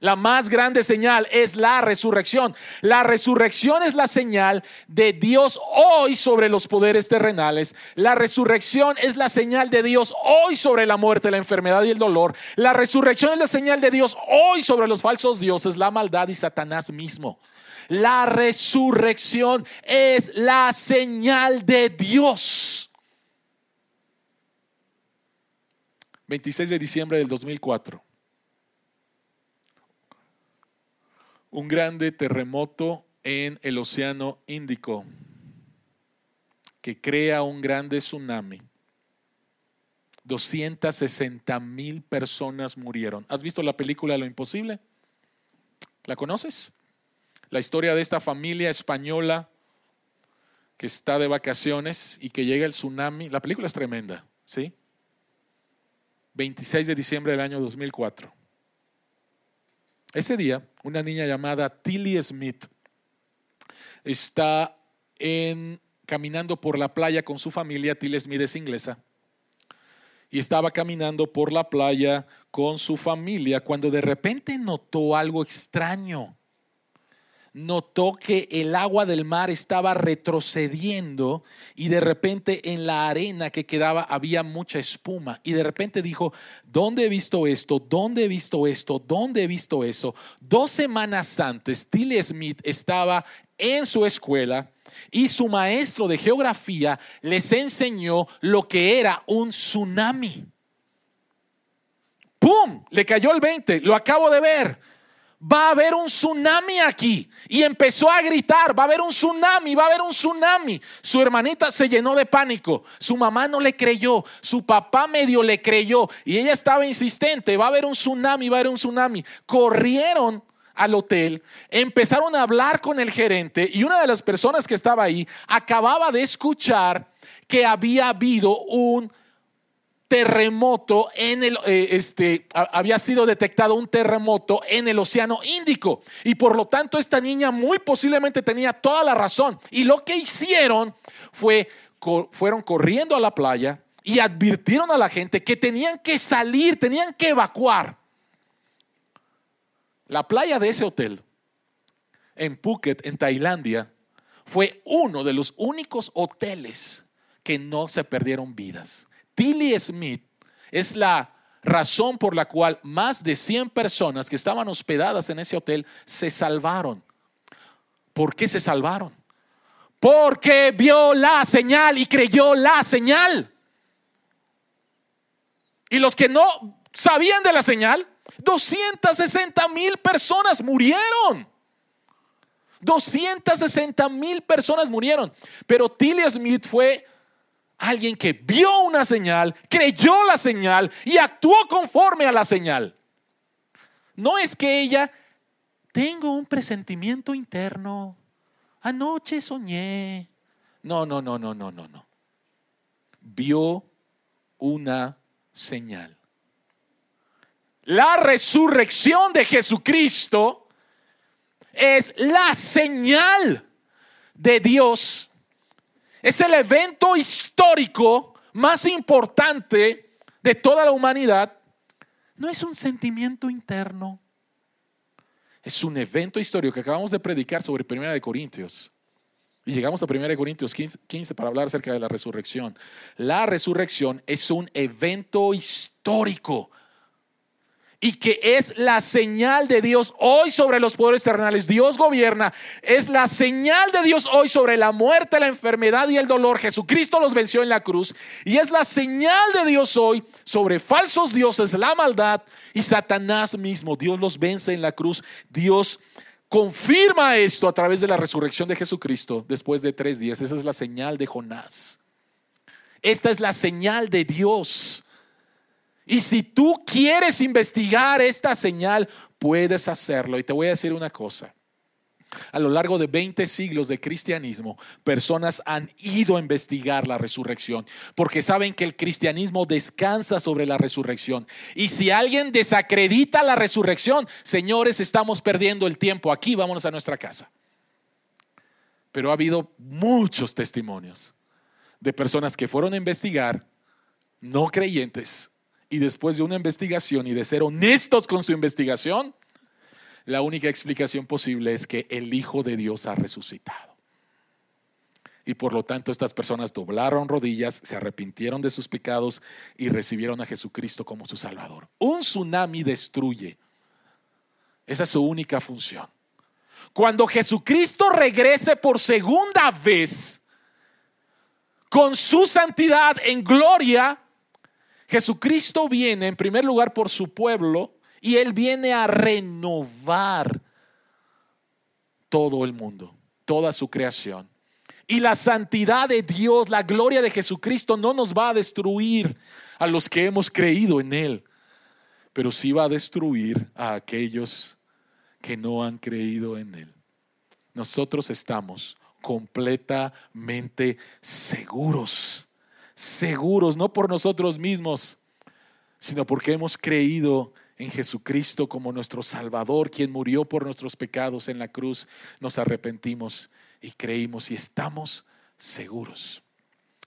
La más grande señal es la resurrección. La resurrección es la señal de Dios hoy sobre los poderes terrenales. La resurrección es la señal de Dios hoy sobre la muerte, la enfermedad y el dolor. La resurrección es la señal de Dios hoy sobre los falsos dioses, la maldad y Satanás mismo. La resurrección es la señal de Dios. 26 de diciembre del 2004. Un grande terremoto en el Océano Índico que crea un grande tsunami. 260 mil personas murieron. ¿Has visto la película Lo Imposible? ¿La conoces? La historia de esta familia española que está de vacaciones y que llega el tsunami. La película es tremenda, ¿sí? 26 de diciembre del año 2004. Ese día, una niña llamada Tilly Smith está caminando por la playa con su familia. Tilly Smith es inglesa. Y estaba caminando por la playa con su familia cuando de repente notó algo extraño notó que el agua del mar estaba retrocediendo y de repente en la arena que quedaba había mucha espuma. Y de repente dijo, ¿dónde he visto esto? ¿Dónde he visto esto? ¿Dónde he visto eso? Dos semanas antes, Tilly Smith estaba en su escuela y su maestro de geografía les enseñó lo que era un tsunami. ¡Pum! Le cayó el 20, lo acabo de ver va a haber un tsunami aquí. Y empezó a gritar, va a haber un tsunami, va a haber un tsunami. Su hermanita se llenó de pánico, su mamá no le creyó, su papá medio le creyó y ella estaba insistente, va a haber un tsunami, va a haber un tsunami. Corrieron al hotel, empezaron a hablar con el gerente y una de las personas que estaba ahí acababa de escuchar que había habido un terremoto en el, eh, este, había sido detectado un terremoto en el Océano Índico. Y por lo tanto esta niña muy posiblemente tenía toda la razón. Y lo que hicieron fue, fueron corriendo a la playa y advirtieron a la gente que tenían que salir, tenían que evacuar. La playa de ese hotel en Phuket, en Tailandia, fue uno de los únicos hoteles que no se perdieron vidas. Tilly Smith es la razón por la cual más de 100 personas que estaban hospedadas en ese hotel se salvaron. ¿Por qué se salvaron? Porque vio la señal y creyó la señal. Y los que no sabían de la señal, 260 mil personas murieron. 260 mil personas murieron. Pero Tilly Smith fue Alguien que vio una señal, creyó la señal y actuó conforme a la señal. No es que ella, tengo un presentimiento interno, anoche soñé. No, no, no, no, no, no, no. Vio una señal. La resurrección de Jesucristo es la señal de Dios. Es el evento histórico más importante de toda la humanidad. No es un sentimiento interno. Es un evento histórico que acabamos de predicar sobre Primera de Corintios. Y llegamos a 1 Corintios 15, para hablar acerca de la resurrección. La resurrección es un evento histórico y que es la señal de Dios hoy sobre los poderes terrenales. Dios gobierna, es la señal de Dios hoy sobre la muerte, la enfermedad y el dolor. Jesucristo los venció en la cruz y es la señal de Dios hoy sobre falsos dioses, la maldad y Satanás mismo. Dios los vence en la cruz. Dios confirma esto a través de la resurrección de Jesucristo después de tres días. Esa es la señal de Jonás. Esta es la señal de Dios. Y si tú quieres investigar esta señal, puedes hacerlo. Y te voy a decir una cosa. A lo largo de 20 siglos de cristianismo, personas han ido a investigar la resurrección porque saben que el cristianismo descansa sobre la resurrección. Y si alguien desacredita la resurrección, señores, estamos perdiendo el tiempo aquí, vámonos a nuestra casa. Pero ha habido muchos testimonios de personas que fueron a investigar, no creyentes, y después de una investigación y de ser honestos con su investigación, la única explicación posible es que el Hijo de Dios ha resucitado. Y por lo tanto estas personas doblaron rodillas, se arrepintieron de sus pecados y recibieron a Jesucristo como su Salvador. Un tsunami destruye. Esa es su única función. Cuando Jesucristo regrese por segunda vez con su santidad en gloria, Jesucristo viene en primer lugar por su pueblo y Él viene a renovar todo el mundo, toda su creación. Y la santidad de Dios, la gloria de Jesucristo no nos va a destruir a los que hemos creído en Él, pero sí va a destruir a aquellos que no han creído en Él. Nosotros estamos completamente seguros seguros, no por nosotros mismos, sino porque hemos creído en Jesucristo como nuestro Salvador, quien murió por nuestros pecados en la cruz. Nos arrepentimos y creímos y estamos seguros.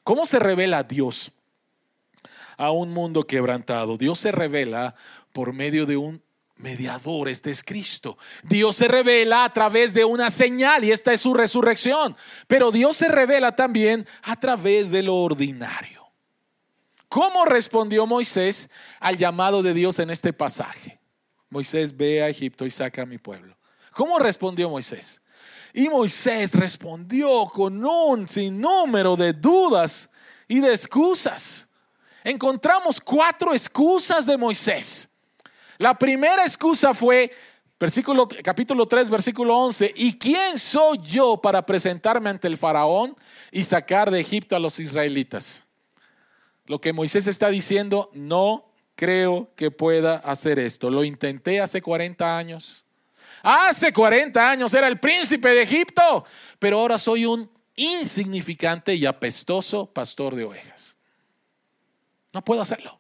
¿Cómo se revela Dios a un mundo quebrantado? Dios se revela por medio de un mediador, este es Cristo. Dios se revela a través de una señal y esta es su resurrección. Pero Dios se revela también a través de lo ordinario. ¿Cómo respondió Moisés al llamado de Dios en este pasaje? Moisés ve a Egipto y saca a mi pueblo. ¿Cómo respondió Moisés? Y Moisés respondió con un sinnúmero de dudas y de excusas. Encontramos cuatro excusas de Moisés. La primera excusa fue, versículo, capítulo 3, versículo 11, ¿y quién soy yo para presentarme ante el faraón y sacar de Egipto a los israelitas? Lo que Moisés está diciendo, no creo que pueda hacer esto. Lo intenté hace 40 años. Hace 40 años era el príncipe de Egipto, pero ahora soy un insignificante y apestoso pastor de ovejas. No puedo hacerlo.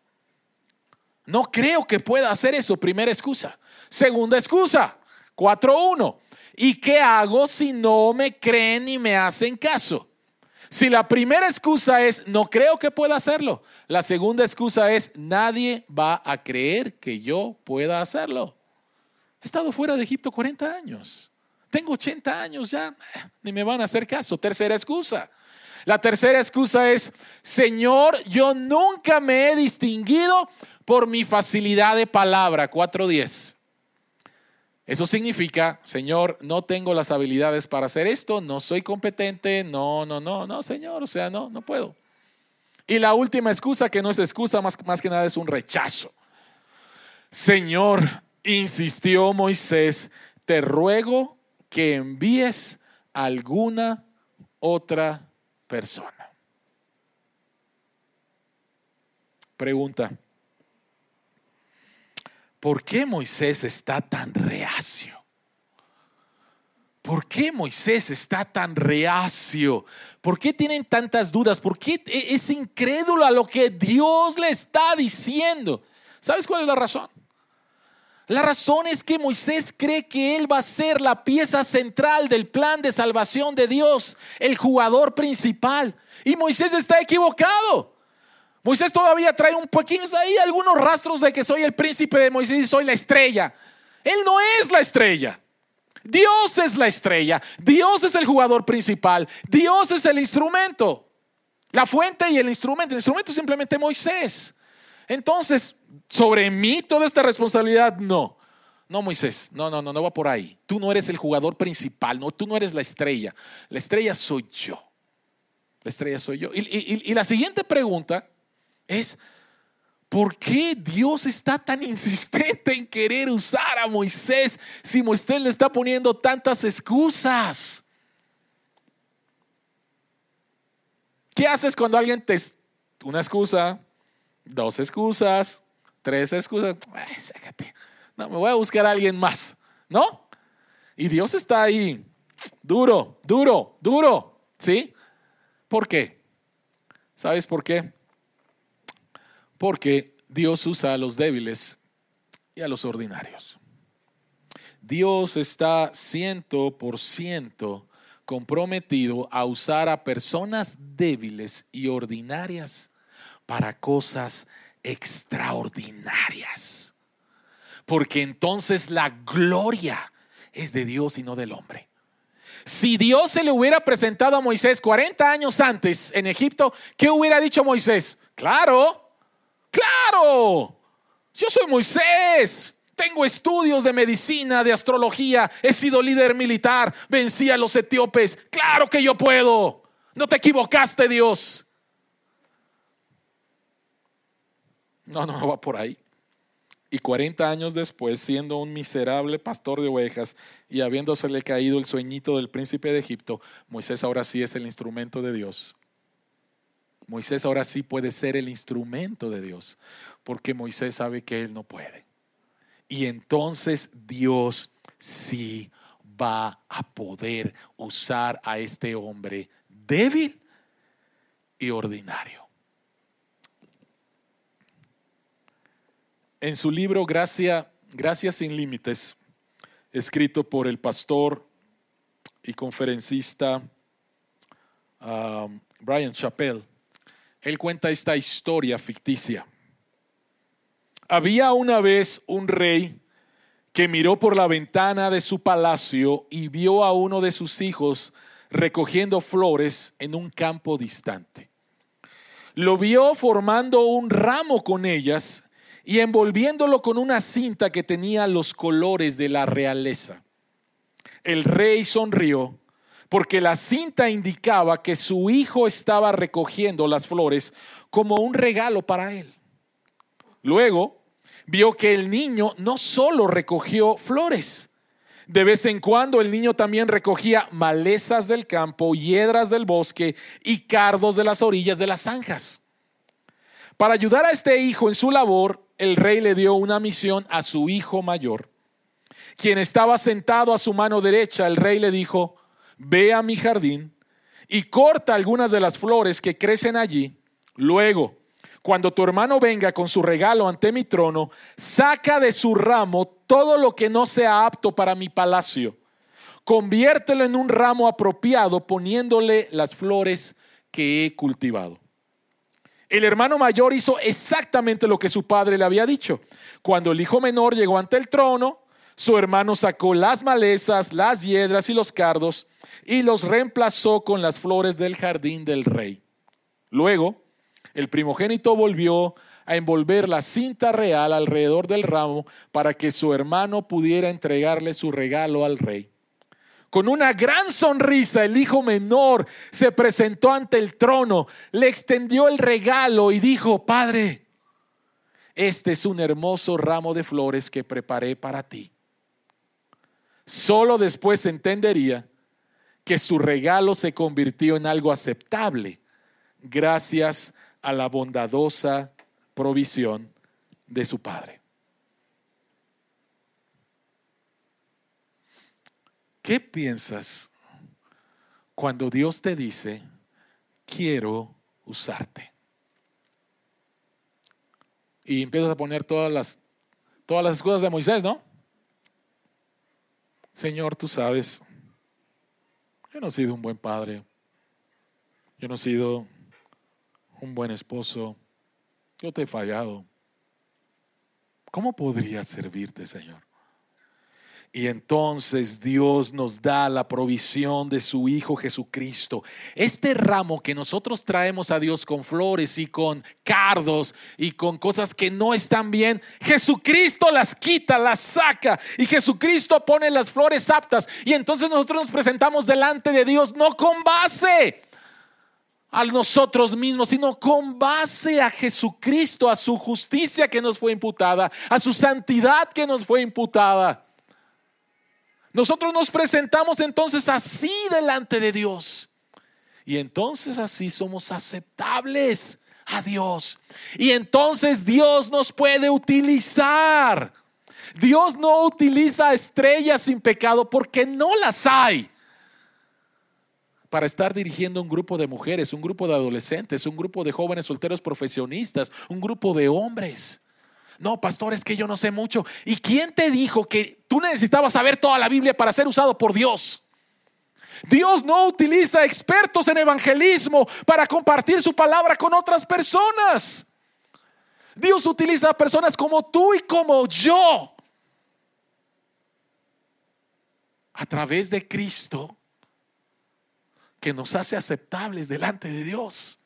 No creo que pueda hacer eso. Primera excusa. Segunda excusa. 4.1. ¿Y qué hago si no me creen ni me hacen caso? Si la primera excusa es no creo que pueda hacerlo, la segunda excusa es nadie va a creer que yo pueda hacerlo. He estado fuera de Egipto 40 años. Tengo 80 años ya, ni me van a hacer caso. Tercera excusa. La tercera excusa es, Señor, yo nunca me he distinguido por mi facilidad de palabra, 4.10. Eso significa, Señor, no tengo las habilidades para hacer esto, no soy competente, no, no, no, no, Señor, o sea, no, no puedo. Y la última excusa, que no es excusa, más, más que nada es un rechazo. Señor, insistió Moisés, te ruego que envíes alguna otra persona. Pregunta. ¿Por qué Moisés está tan reacio? ¿Por qué Moisés está tan reacio? ¿Por qué tienen tantas dudas? ¿Por qué e-, es incrédulo a lo que Dios le está diciendo? ¿Sabes cuál es la razón? La razón es que Moisés cree que él va a ser la pieza central del plan de salvación de Dios, el jugador principal. Y Moisés está equivocado. Moisés todavía trae un poquito ahí, algunos rastros de que soy el príncipe de Moisés y soy la estrella. Él no es la estrella. Dios es la estrella. Dios es el jugador principal. Dios es el instrumento. La fuente y el instrumento. El instrumento es simplemente Moisés. Entonces, sobre mí toda esta responsabilidad, no. No, Moisés, no, no, no, no va por ahí. Tú no eres el jugador principal, no, tú no eres la estrella. La estrella soy yo. La estrella soy yo. Y, y la siguiente pregunta es, ¿por qué Dios está tan insistente en querer usar a Moisés si Moisés le está poniendo tantas excusas? ¿Qué haces cuando alguien te... Una excusa, dos excusas, tres excusas. No, me voy a buscar a alguien más, ¿no? Y Dios está ahí, duro, duro, duro, ¿sí? ¿Por qué? ¿Sabes por qué? Porque Dios usa a los débiles y a los ordinarios. Dios está ciento por ciento comprometido a usar a personas débiles y ordinarias para cosas extraordinarias. Porque entonces la gloria es de Dios y no del hombre. Si Dios se le hubiera presentado a Moisés 40 años antes en Egipto, ¿qué hubiera dicho Moisés? Claro, claro, yo soy Moisés, tengo estudios de medicina, de astrología, he sido líder militar, vencí a los etíopes. Claro que yo puedo. No te equivocaste, Dios. No, no, va por ahí. Y 40 años después, siendo un miserable pastor de ovejas y habiéndosele caído el sueñito del príncipe de Egipto, Moisés ahora sí es el instrumento de Dios. Moisés ahora sí puede ser el instrumento de Dios, porque Moisés sabe que él no puede. Y entonces Dios sí va a poder usar a este hombre débil y ordinario. En su libro Gracia, Gracias sin Límites, escrito por el pastor y conferencista um, Brian Chappell, él cuenta esta historia ficticia. Había una vez un rey que miró por la ventana de su palacio y vio a uno de sus hijos recogiendo flores en un campo distante. Lo vio formando un ramo con ellas y envolviéndolo con una cinta que tenía los colores de la realeza. El rey sonrió porque la cinta indicaba que su hijo estaba recogiendo las flores como un regalo para él. Luego vio que el niño no solo recogió flores, de vez en cuando el niño también recogía malezas del campo, hiedras del bosque y cardos de las orillas de las zanjas. Para ayudar a este hijo en su labor, el rey le dio una misión a su hijo mayor. Quien estaba sentado a su mano derecha, el rey le dijo, ve a mi jardín y corta algunas de las flores que crecen allí. Luego, cuando tu hermano venga con su regalo ante mi trono, saca de su ramo todo lo que no sea apto para mi palacio. Conviértelo en un ramo apropiado poniéndole las flores que he cultivado. El hermano mayor hizo exactamente lo que su padre le había dicho. Cuando el hijo menor llegó ante el trono, su hermano sacó las malezas, las hiedras y los cardos y los reemplazó con las flores del jardín del rey. Luego, el primogénito volvió a envolver la cinta real alrededor del ramo para que su hermano pudiera entregarle su regalo al rey. Con una gran sonrisa, el hijo menor se presentó ante el trono, le extendió el regalo y dijo, Padre, este es un hermoso ramo de flores que preparé para ti. Solo después entendería que su regalo se convirtió en algo aceptable gracias a la bondadosa provisión de su Padre. ¿Qué piensas cuando Dios te dice, quiero usarte? Y empiezas a poner todas las Todas las excusas de Moisés, ¿no? Señor, tú sabes, yo no he sido un buen padre, yo no he sido un buen esposo, yo te he fallado. ¿Cómo podría servirte, Señor? Y entonces Dios nos da la provisión de su Hijo Jesucristo. Este ramo que nosotros traemos a Dios con flores y con cardos y con cosas que no están bien, Jesucristo las quita, las saca y Jesucristo pone las flores aptas. Y entonces nosotros nos presentamos delante de Dios no con base a nosotros mismos, sino con base a Jesucristo, a su justicia que nos fue imputada, a su santidad que nos fue imputada. Nosotros nos presentamos entonces así delante de Dios. Y entonces así somos aceptables a Dios. Y entonces Dios nos puede utilizar. Dios no utiliza estrellas sin pecado porque no las hay para estar dirigiendo un grupo de mujeres, un grupo de adolescentes, un grupo de jóvenes solteros profesionistas, un grupo de hombres. No, pastor, es que yo no sé mucho. ¿Y quién te dijo que tú necesitabas saber toda la Biblia para ser usado por Dios? Dios no utiliza expertos en evangelismo para compartir su palabra con otras personas. Dios utiliza personas como tú y como yo. A través de Cristo que nos hace aceptables delante de Dios.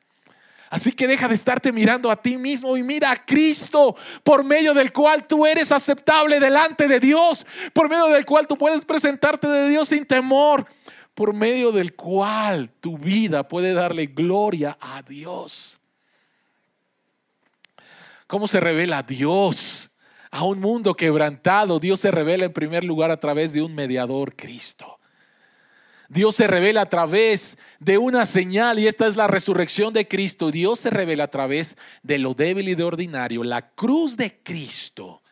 Así que deja de estarte mirando a ti mismo y mira a Cristo, por medio del cual tú eres aceptable delante de Dios, por medio del cual tú puedes presentarte de Dios sin temor, por medio del cual tu vida puede darle gloria a Dios. ¿Cómo se revela Dios? A un mundo quebrantado, Dios se revela en primer lugar a través de un mediador, Cristo. Dios se revela a través de una señal y esta es la resurrección de Cristo. Dios se revela a través de lo débil y de ordinario. La cruz de Cristo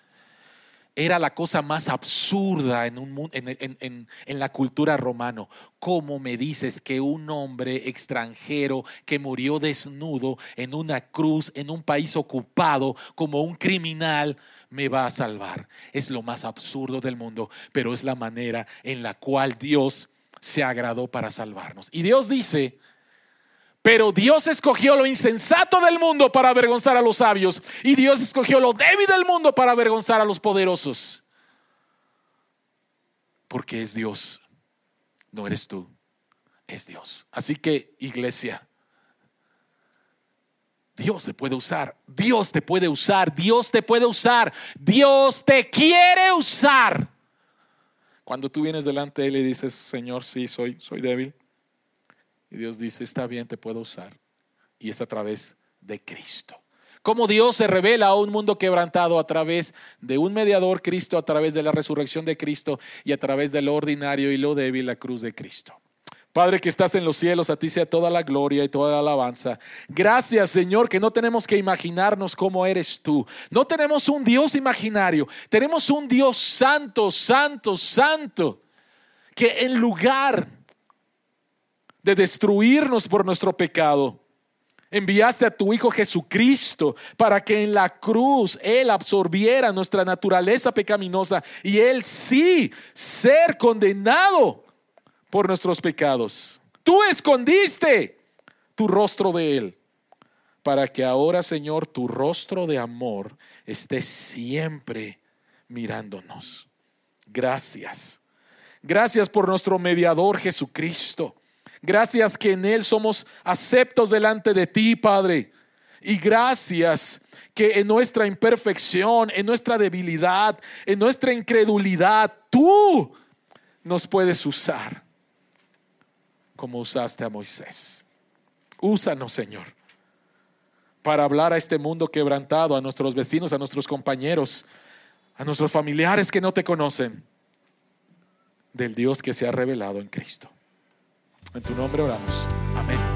era la cosa más absurda en, la cultura romano. ¿Cómo me dices que un hombre extranjero que murió desnudo en una cruz, en un país ocupado, como un criminal, me va a salvar? Es lo más absurdo del mundo, pero es la manera en la cual Dios se agradó para salvarnos. Y Dios dice, pero Dios escogió lo insensato del mundo para avergonzar a los sabios. Y Dios escogió lo débil del mundo para avergonzar a los poderosos. Porque es Dios, no eres tú, es Dios. Así que, iglesia, Dios te puede usar, Dios te puede usar, Dios te puede usar, Dios te quiere usar. Cuando tú vienes delante de Él y dices, Señor, sí, soy, soy débil. Y Dios dice, está bien, te puedo usar. Y es a través de Cristo. Como Dios se revela a un mundo quebrantado a través de un mediador Cristo, a través de la resurrección de Cristo y a través de lo ordinario y lo débil, la cruz de Cristo. Padre que estás en los cielos, a ti sea toda la gloria y toda la alabanza. Gracias Señor que no tenemos que imaginarnos cómo eres tú. No tenemos un Dios imaginario, tenemos un Dios santo, santo, santo, que en lugar de destruirnos por nuestro pecado, enviaste a tu Hijo Jesucristo para que en la cruz Él absorbiera nuestra naturaleza pecaminosa y Él sí ser condenado por nuestros pecados. Tú escondiste tu rostro de Él, para que ahora, Señor, tu rostro de amor esté siempre mirándonos. Gracias. Gracias por nuestro mediador Jesucristo. Gracias que en Él somos aceptos delante de ti, Padre. Y gracias que en nuestra imperfección, en nuestra debilidad, en nuestra incredulidad, tú nos puedes usar como usaste a Moisés. Úsanos, Señor, para hablar a este mundo quebrantado, a nuestros vecinos, a nuestros compañeros, a nuestros familiares que no te conocen, del Dios que se ha revelado en Cristo. En tu nombre oramos. Amén.